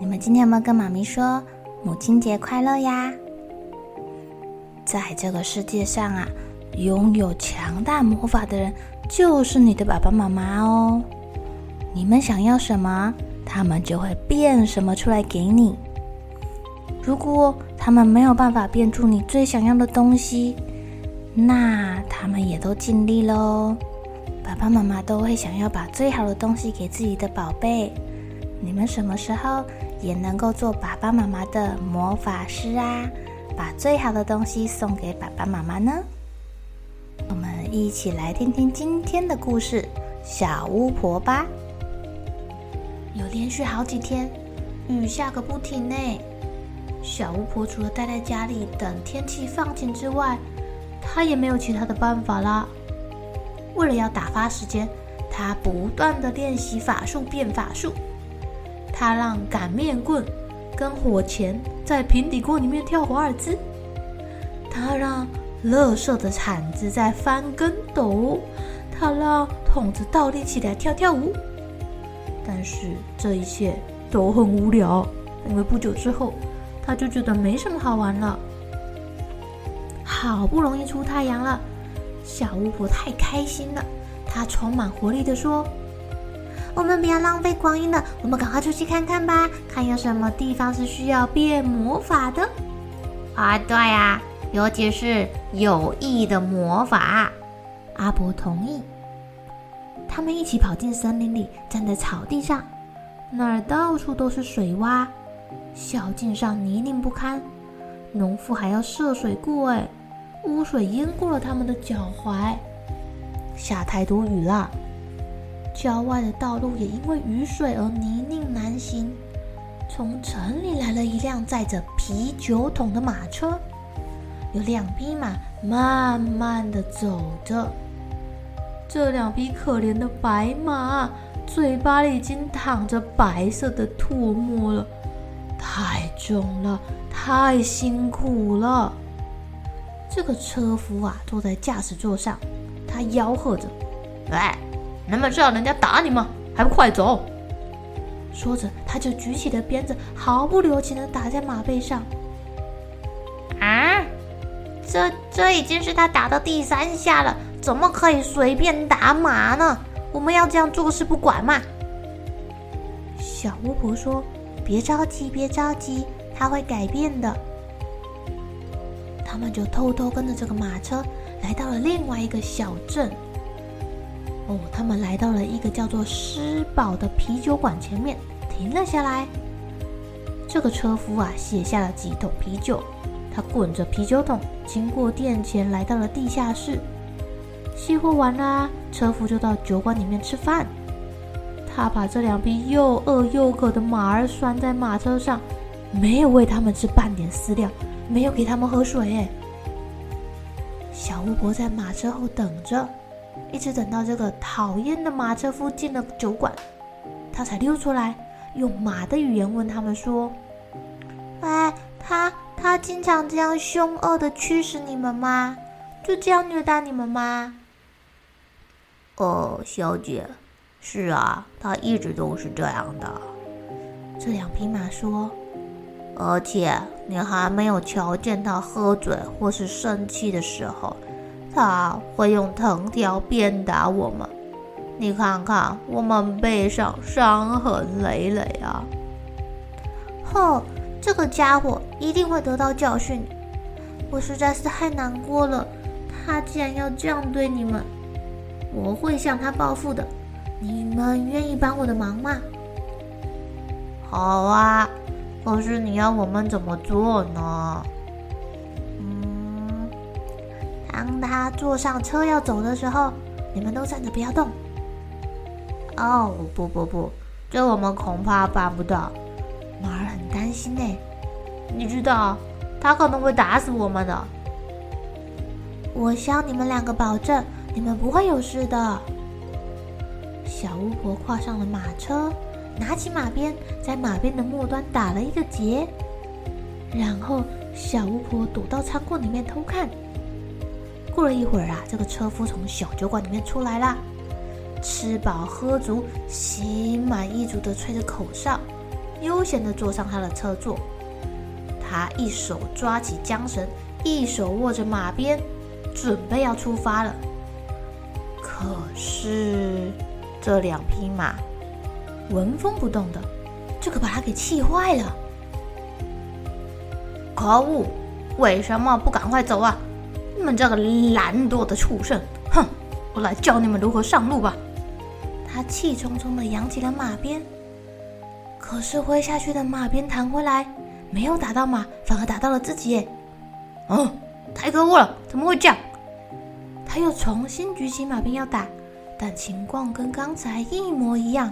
你们今天有没有跟妈咪说母亲节快乐呀？在这个世界上啊，拥有强大魔法的人就是你的爸爸妈妈哦。你们想要什么，他们就会变什么出来给你。如果他们没有办法变出你最想要的东西，那他们也都尽力喽。爸爸妈妈都会想要把最好的东西给自己的宝贝。你们什么时候也能够做爸爸妈妈的魔法师啊？把最好的东西送给爸爸妈妈呢？我们一起来听听今天的故事《小巫婆》吧。有连续好几天雨下个不停呢。小巫婆除了待在家里等天气放晴之外，她也没有其他的办法啦。为了要打发时间，她不断地练习法术变法术。他让擀面棍跟火钳在平底锅里面跳华尔兹，他让乐色的铲子在翻跟斗，他让桶子倒立起来跳跳舞。但是这一切都很无聊，因为不久之后，他就觉得没什么好玩了。好不容易出太阳了，小巫婆太开心了，她充满活力地说。我们不要浪费光阴了，我们赶快出去看看吧，看有什么地方是需要变魔法的。啊，对呀，尤其是有益的魔法。阿婆同意。他们一起跑进森林里，站在草地上，那儿到处都是水洼，小径上泥泞不堪，农夫还要涉水过，哎，污水淹过了他们的脚踝。下太多雨了。郊外的道路也因为雨水而泥泞难行。从城里来了一辆载着啤酒桶的马车，有两匹马慢慢地走着。这两匹可怜的白马，嘴巴里已经淌着白色的唾沫了，太重了，太辛苦了。这个车夫啊，坐在驾驶座上，他吆喝着：“来！”你们是要人家打你吗？还不快走！说着，他就举起了鞭子，毫不留情的打在马背上。啊，这这已经是他打的第三下了，怎么可以随便打马呢？我们要这样坐视不管吗？小巫婆说：“别着急，别着急，他会改变的。”他们就偷偷跟着这个马车，来到了另外一个小镇。哦，他们来到了一个叫做施宝的啤酒馆前面，停了下来。这个车夫啊，卸下了几桶啤酒，他滚着啤酒桶，经过店前，来到了地下室。卸货完啦，车夫就到酒馆里面吃饭。他把这两匹又饿又渴的马儿拴在马车上，没有喂他们吃半点饲料，没有给他们喝水。小巫婆在马车后等着。一直等到这个讨厌的马车夫进了酒馆，他才溜出来，用马的语言问他们说：“哎，他他经常这样凶恶的驱使你们吗？就这样虐待你们吗？”“哦，小姐，是啊，他一直都是这样的。”这两匹马说，“而且你还没有瞧见他喝醉或是生气的时候。”他会用藤条鞭打我们，你看看我们背上伤痕累累啊！吼，这个家伙一定会得到教训。我实在是太难过了，他竟然要这样对你们，我会向他报复的。你们愿意帮我的忙吗？好啊，可是你要我们怎么做呢？当他坐上车要走的时候，你们都站着不要动。哦，不不不，这我们恐怕办不到。马儿很担心呢，你知道，他可能会打死我们的。我向你们两个保证，你们不会有事的。小巫婆跨上了马车，拿起马鞭，在马鞭的末端打了一个结，然后小巫婆躲到仓库里面偷看。过了一会儿啊，这个车夫从小酒馆里面出来了。吃饱喝足，心满意足的吹着口哨，悠闲的坐上他的车座。他一手抓起缰绳，一手握着马鞭，准备要出发了。可是这两匹马纹风不动的，这可把他给气坏了。可恶！为什么不赶快走啊？你们这个懒惰的畜生！哼，我来教你们如何上路吧。他气冲冲的扬起了马鞭，可是挥下去的马鞭弹回来，没有打到马，反而打到了自己。哦，太可恶了！怎么会这样？他又重新举起马鞭要打，但情况跟刚才一模一样。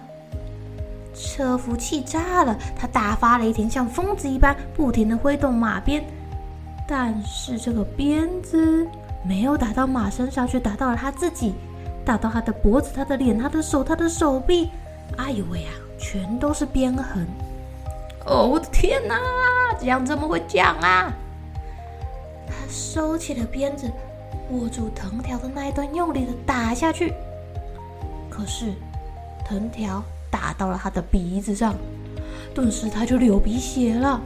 车夫气炸了，他大发雷霆，像疯子一般不停的挥动马鞭，但是这个鞭子没有打到马身上，却打到了他自己。打到他的脖子、他的脸、他的手、他的手臂，哎呦喂呀，全都是鞭痕！哦，我的天哪，这样怎么会这样啊？他收起了鞭子，握住藤条的那一端，用力的打下去。可是藤条打到了他的鼻子上，顿时他就流鼻血了。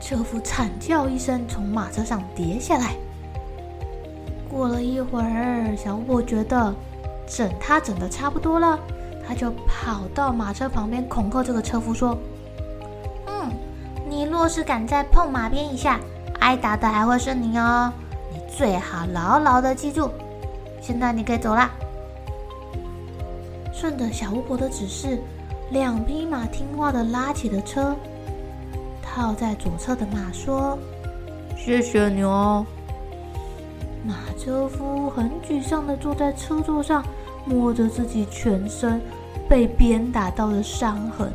车夫惨叫一声，从马车上跌下来。过了一会儿，小巫婆觉得。整他整的差不多了，他就跑到马车旁边恐吓这个车夫说：“嗯，你若是敢再碰马鞭一下，挨打的还会是你哦。你最好牢牢的记住。现在你可以走了。”顺着小巫婆的指示，两匹马听话的拉起了车。靠在左侧的马说：“谢谢你哦。”马车夫很沮丧的坐在车座上。摸着自己全身被鞭打到的伤痕，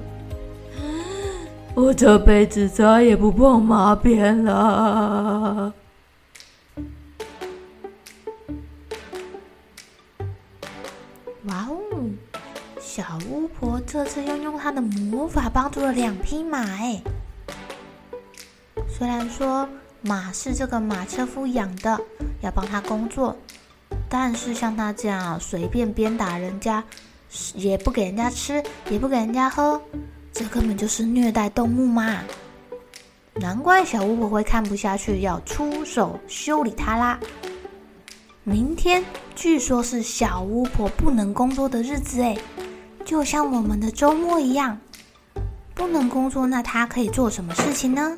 我这辈子再也不碰马鞭了。哇哦！小巫婆这次又用她的魔法帮助了两匹马哎。虽然说马是这个马车夫养的，要帮他工作。但是像他这样随便鞭打人家，也不给人家吃，也不给人家喝，这根本就是虐待动物嘛！难怪小巫婆会看不下去，要出手修理他啦。明天据说是小巫婆不能工作的日子诶，就像我们的周末一样，不能工作，那她可以做什么事情呢？